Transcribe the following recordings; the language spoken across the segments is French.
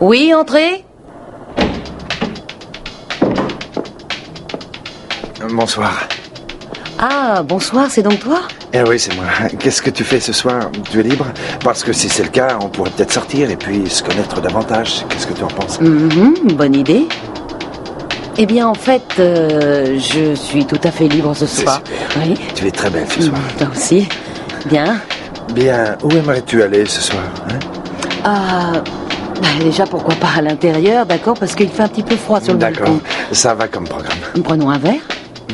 Oui, entrez Bonsoir. Ah, bonsoir, c'est donc toi Eh oui, c'est moi. Qu'est-ce que tu fais ce soir Tu es libre Parce que si c'est le cas, on pourrait peut-être sortir et puis se connaître davantage. Qu'est-ce que tu en penses Mhm, Bonne idée. Eh bien, en fait, euh, je suis tout à fait libre ce soir. super. Oui. Tu es très belle ce soir. Toi aussi. Bien. Bien, où aimerais-tu aller ce soir hein? Ah, bah, déjà, pourquoi pas à l'intérieur, d'accord Parce qu'il fait un petit peu froid sur le D'accord, balcon. ça va comme programme. Prenons un verre.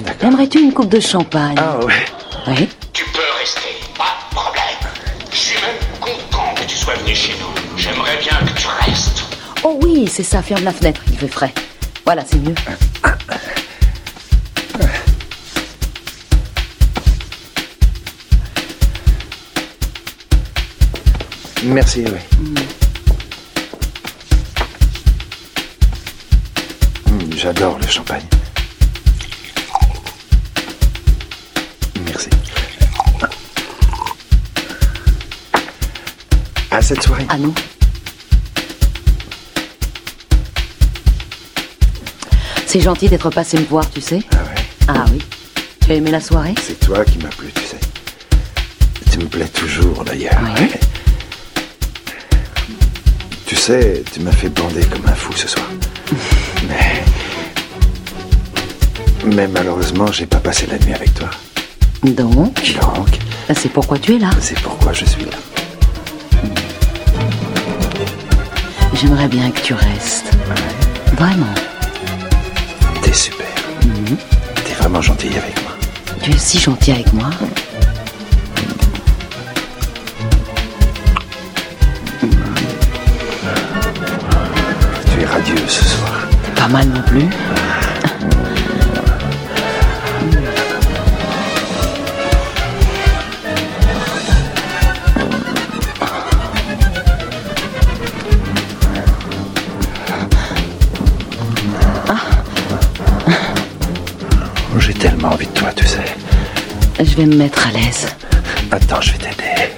D'accord. Aimerais-tu une coupe de champagne Ah ouais. Oui. Tu peux rester, pas de problème. Je suis même content que tu sois venu chez nous. J'aimerais bien que tu restes. Oh oui, c'est ça, ferme la fenêtre, il fait frais. Voilà, c'est mieux. Merci, oui. Mm, J'adore le champagne. Merci. À cette soirée. Ah non C'est gentil d'être passé me voir, tu sais. Ah ouais. Ah oui. Tu as aimé la soirée? C'est toi qui m'as plu, tu sais. Tu me plais toujours, d'ailleurs. Oui. Tu sais, tu m'as fait bander comme un fou ce soir. Mais. Mais malheureusement, j'ai pas passé la nuit avec toi. Donc, Donc, c'est pourquoi tu es là. c'est pourquoi je suis là. J'aimerais bien que tu restes. Vraiment. T'es super. T'es vraiment gentil avec moi. Tu es si gentil avec moi. Tu es radieuse ce soir. Pas mal non plus. Je vais me mettre à l'aise. Attends, je vais t'aider.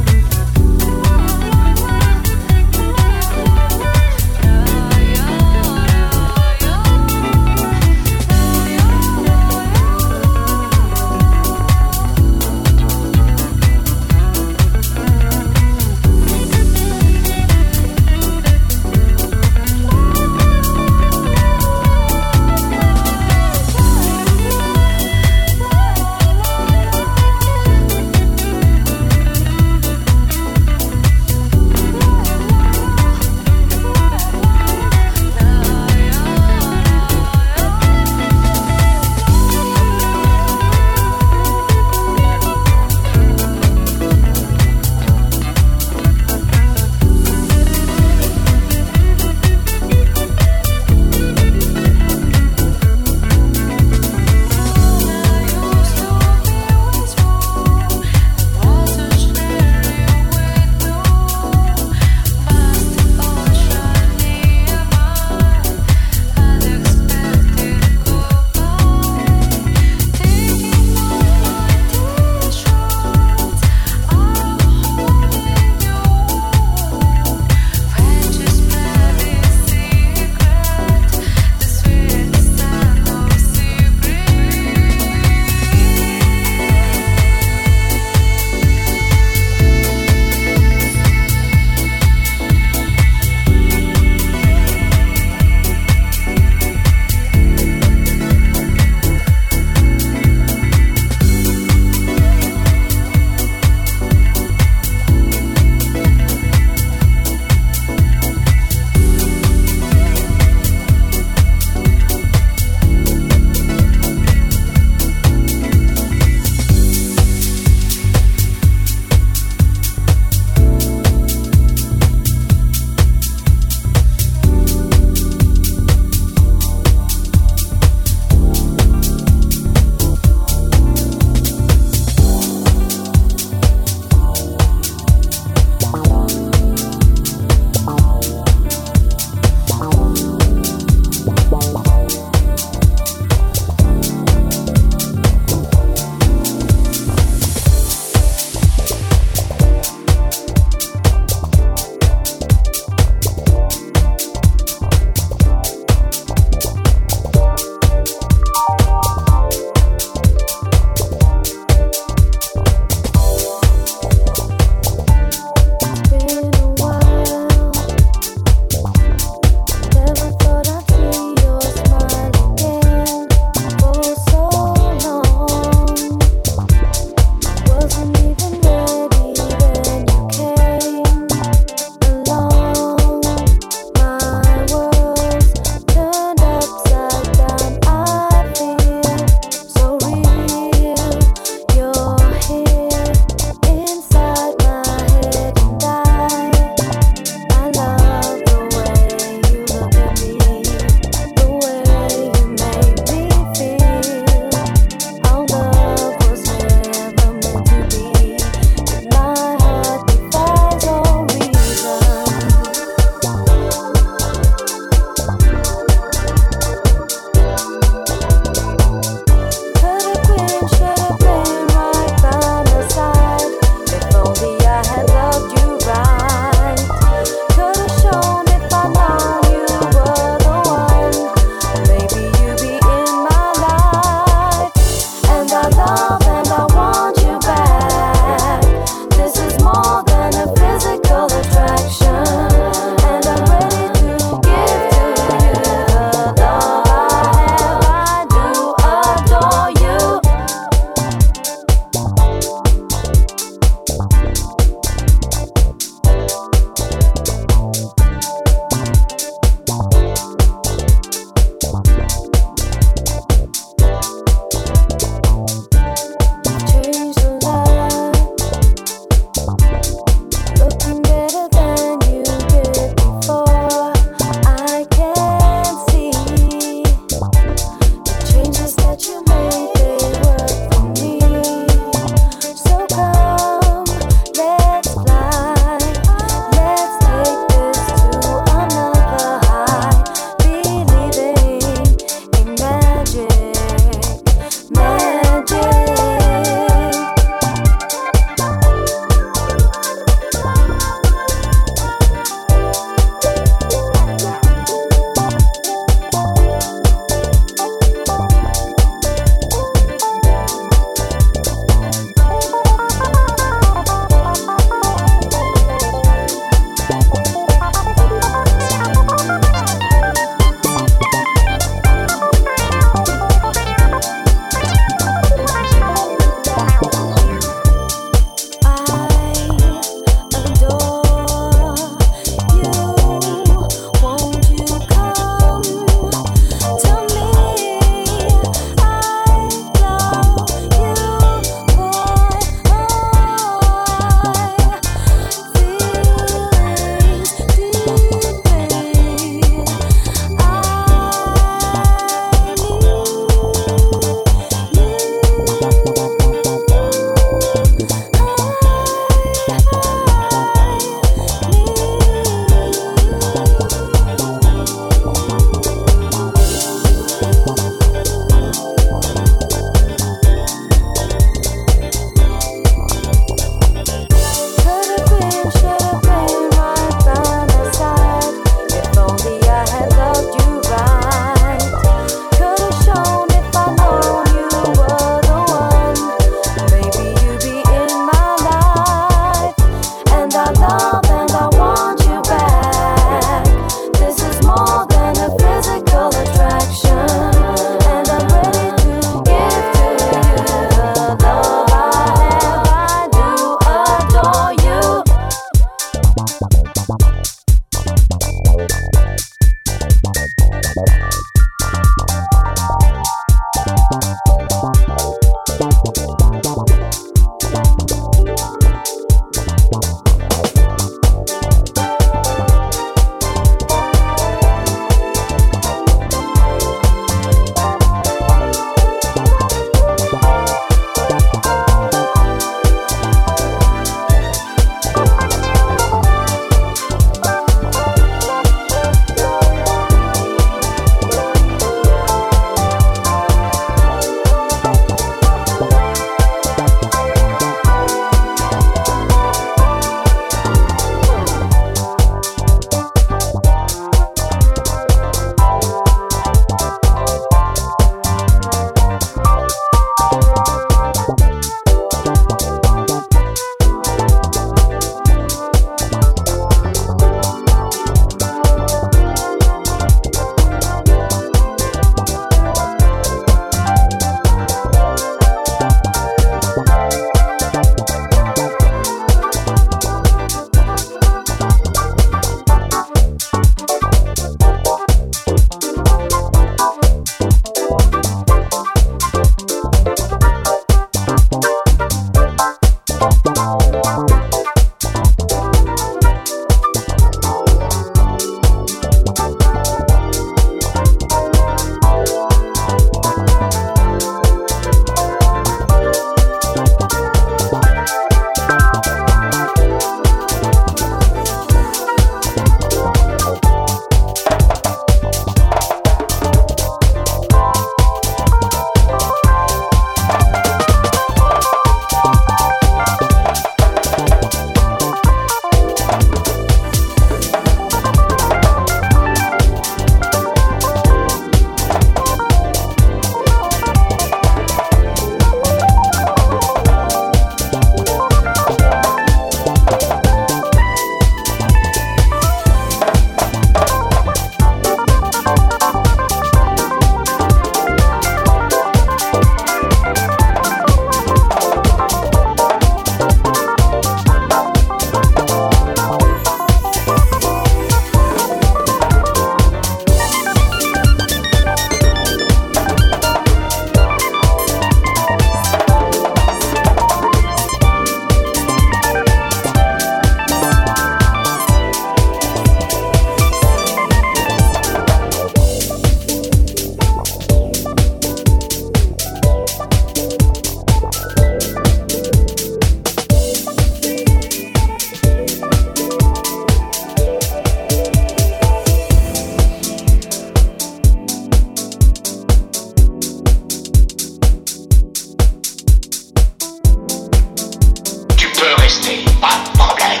Pas de problème.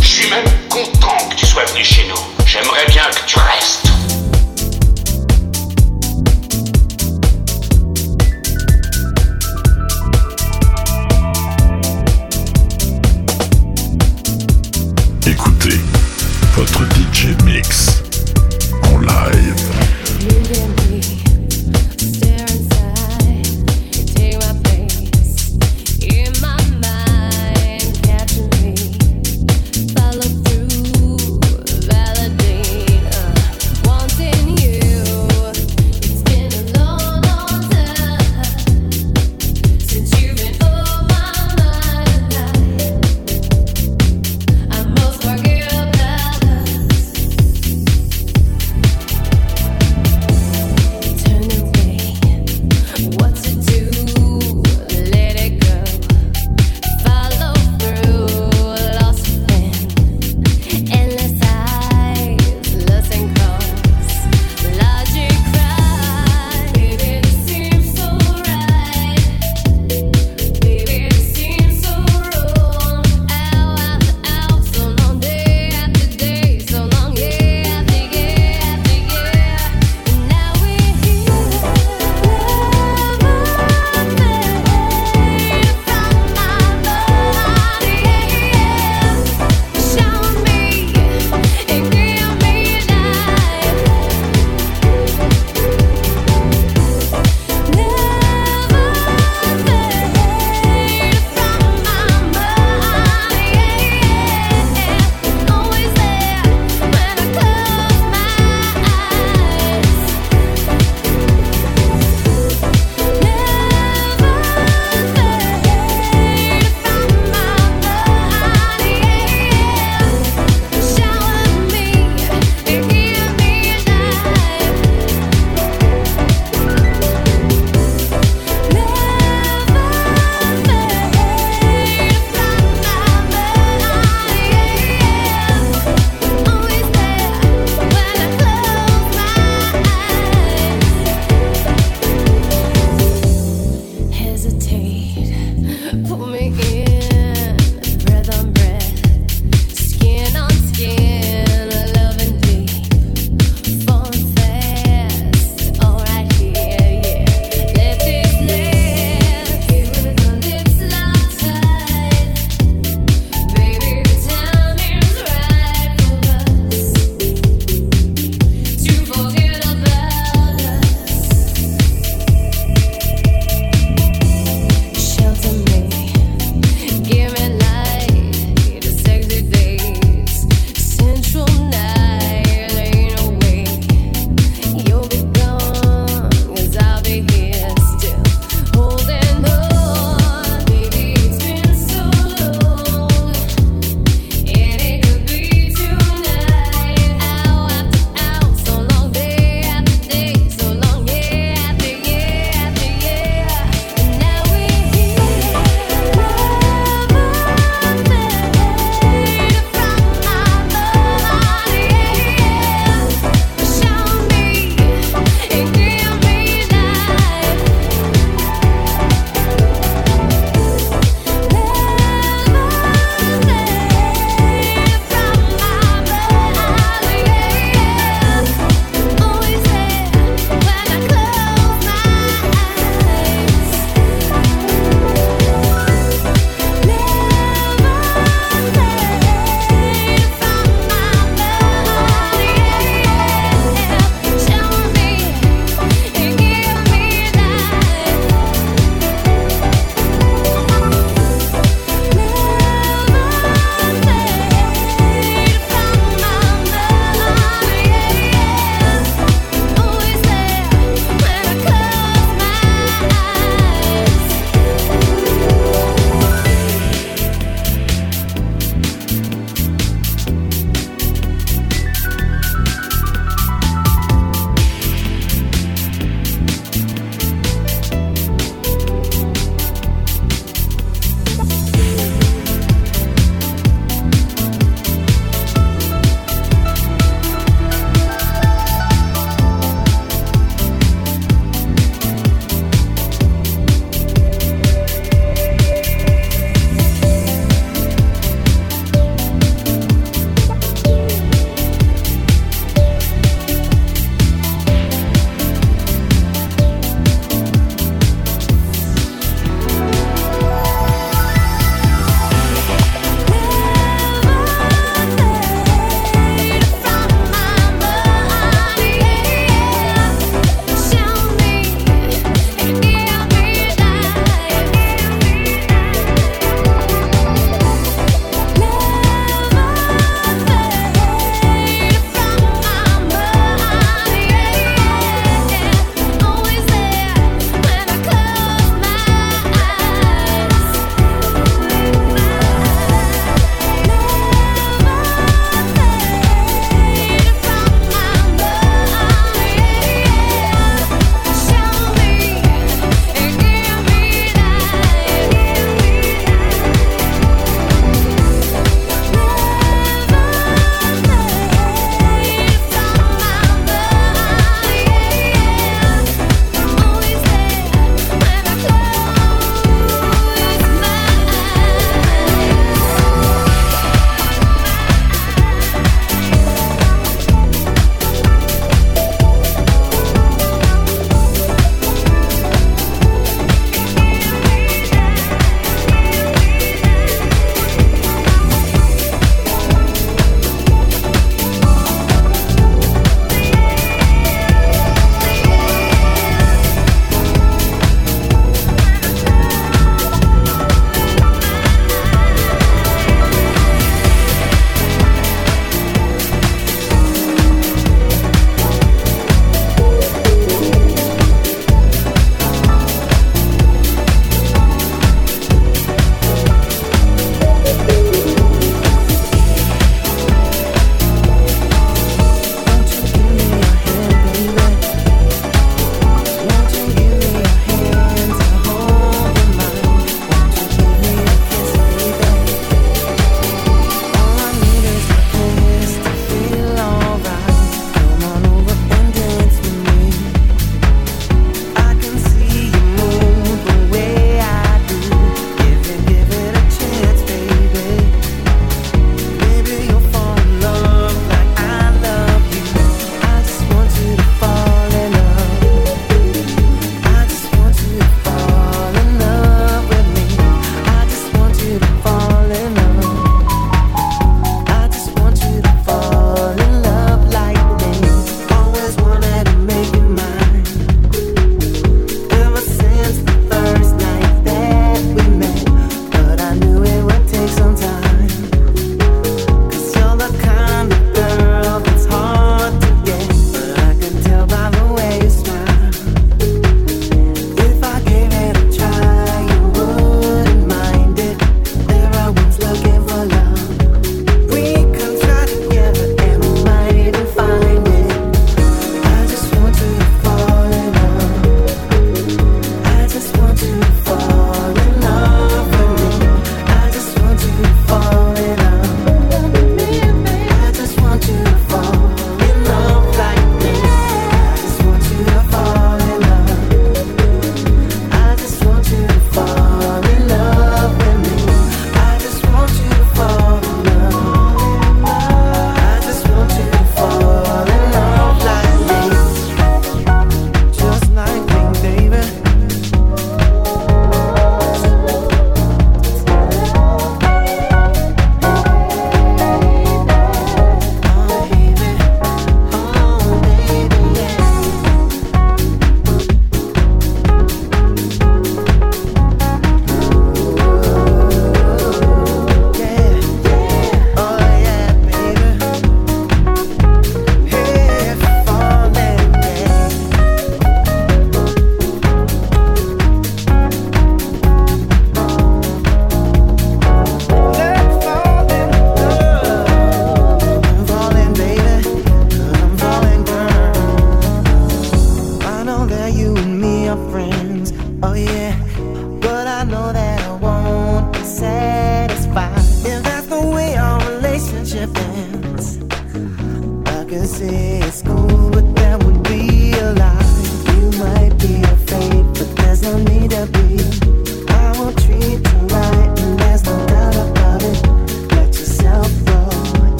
Je suis même content que tu sois venu chez nous. J'aimerais bien que tu restes.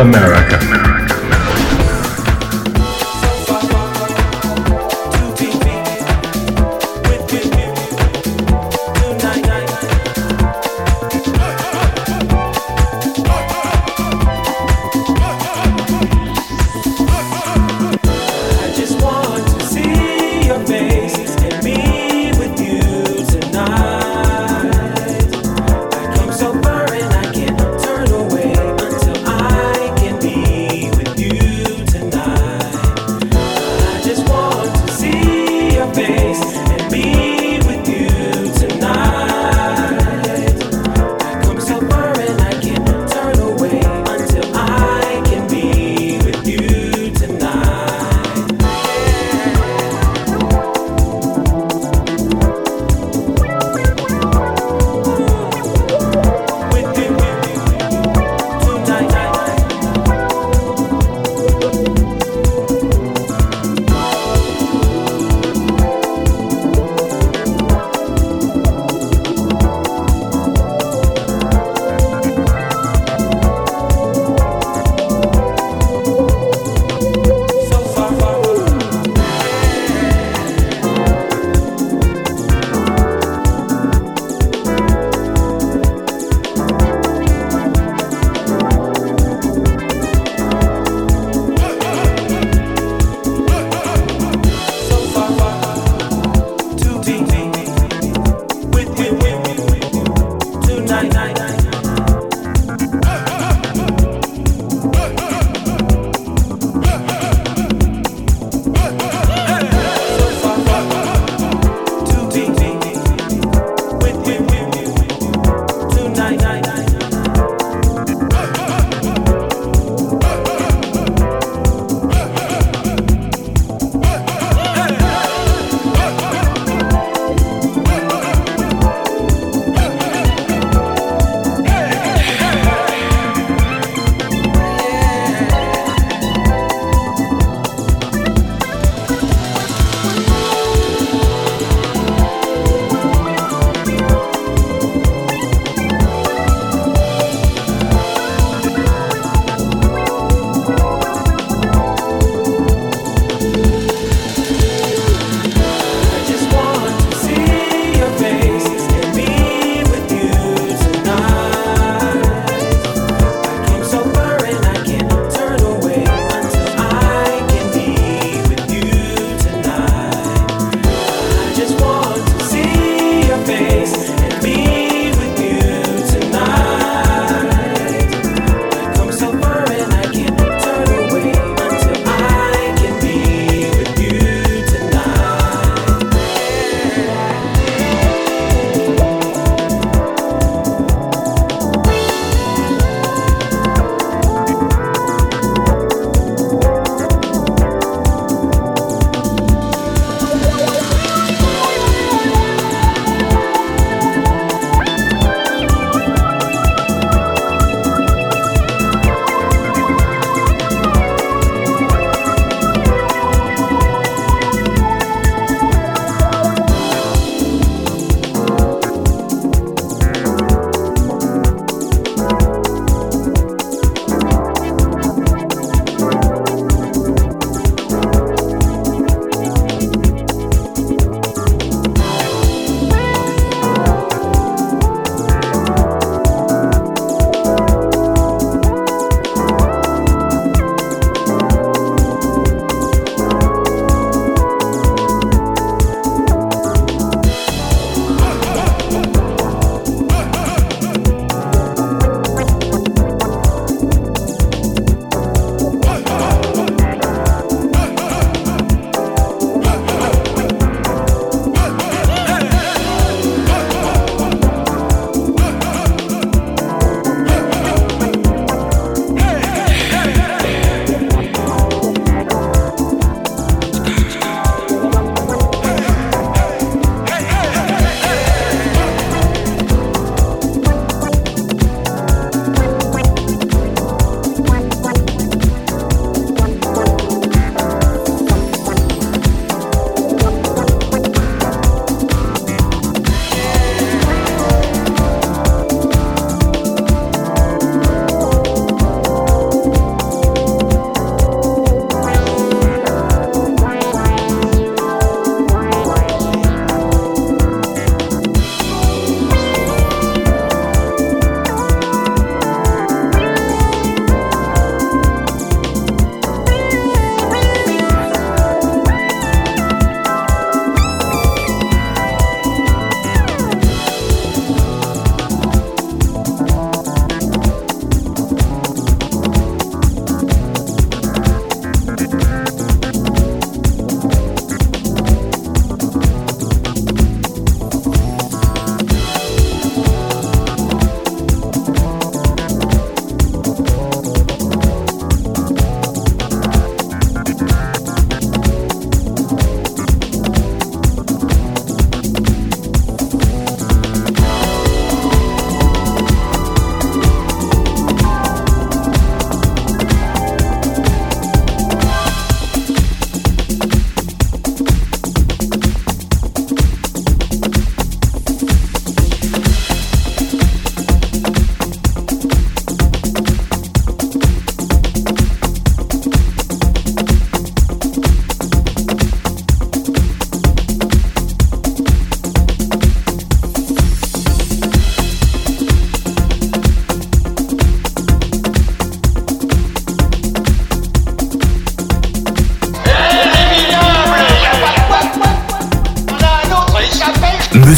America.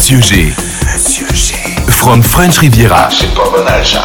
Monsieur G. From French Riviera. C'est pas banal ça.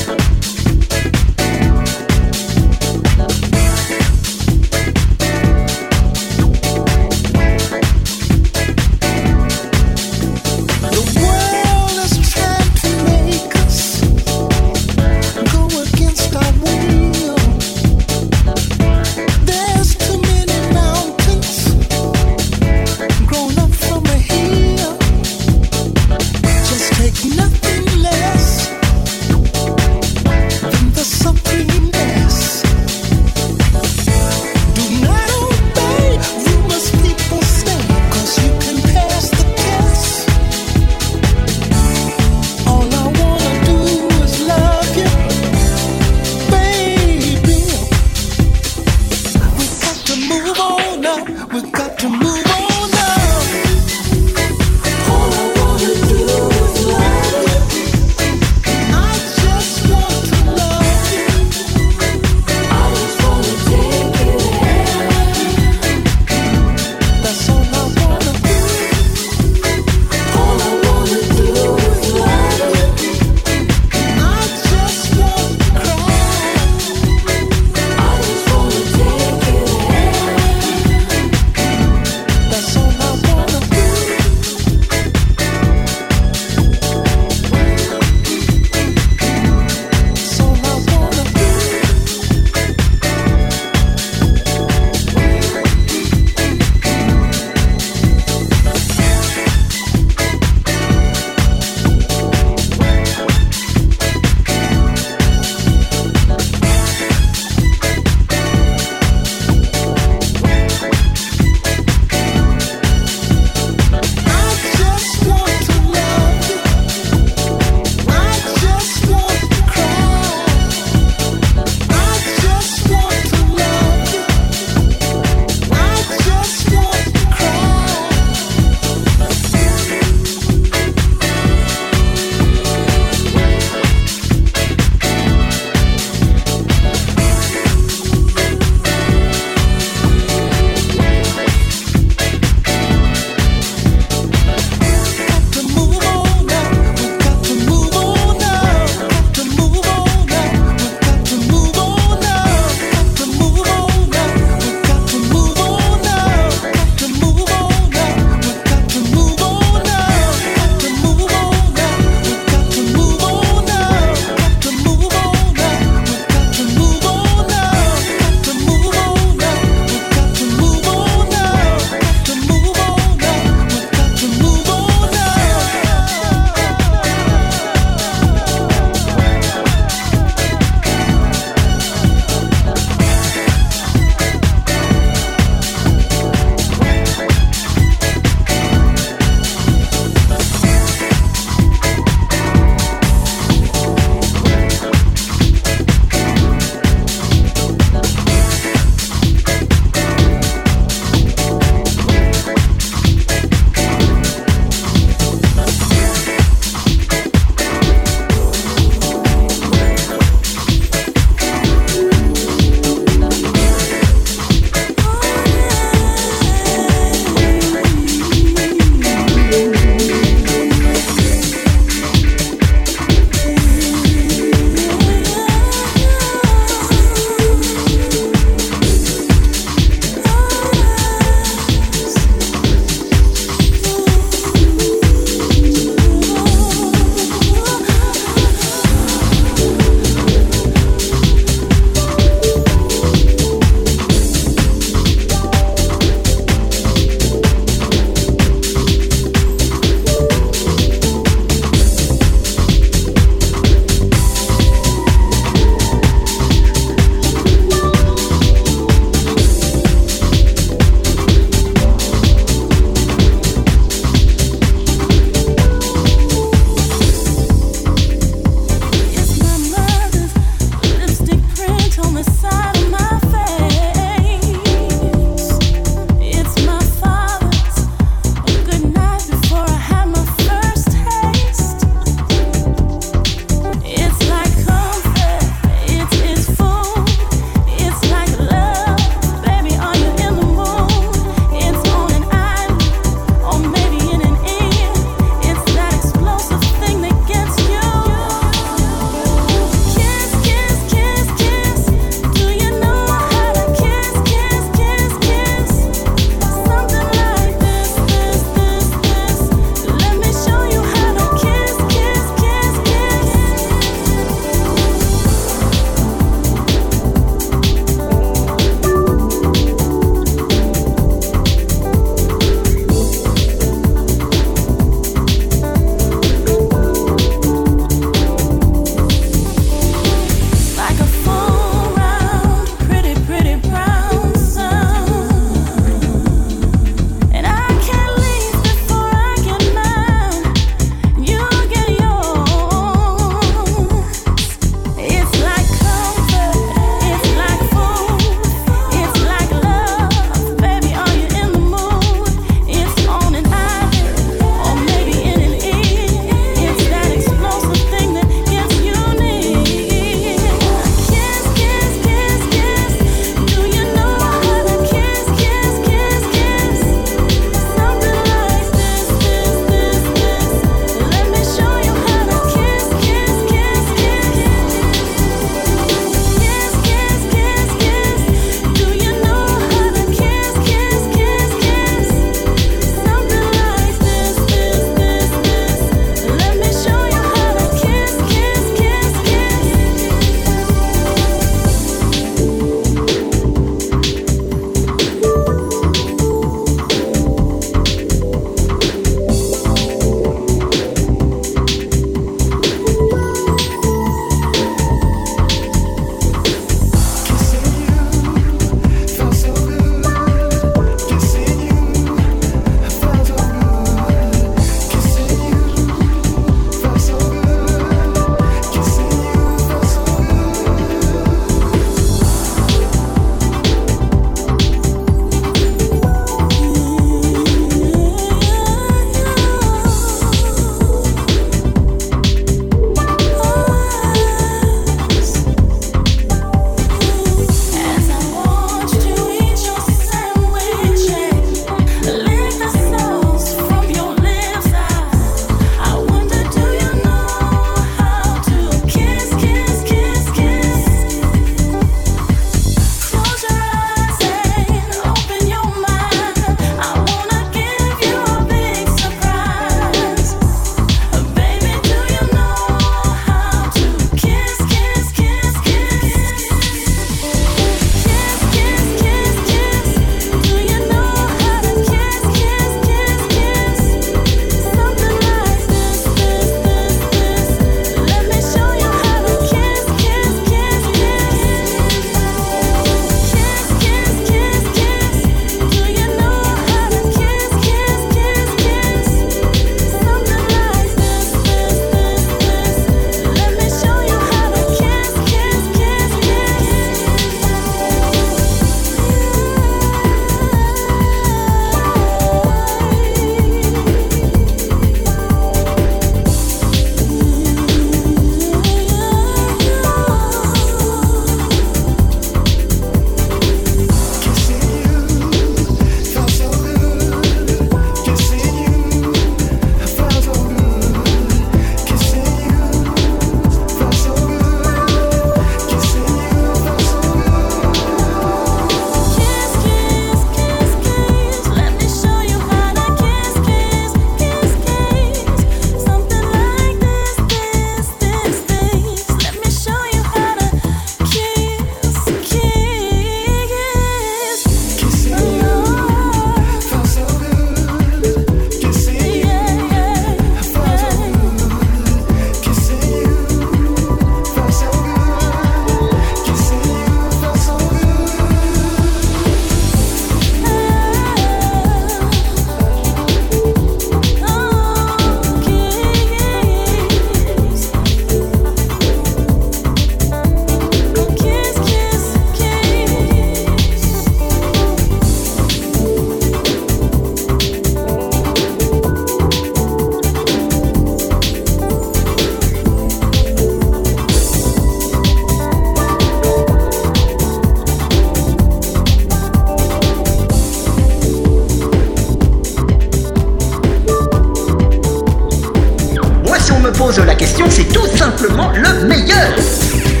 la question, c'est tout simplement le meilleur.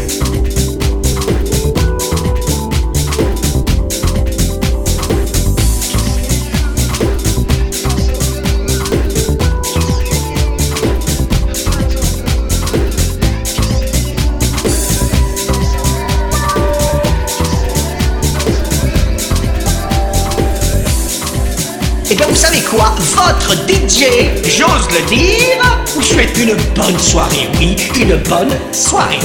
J'ose le dire, vous souhaite une bonne soirée, oui, une bonne. Soirée.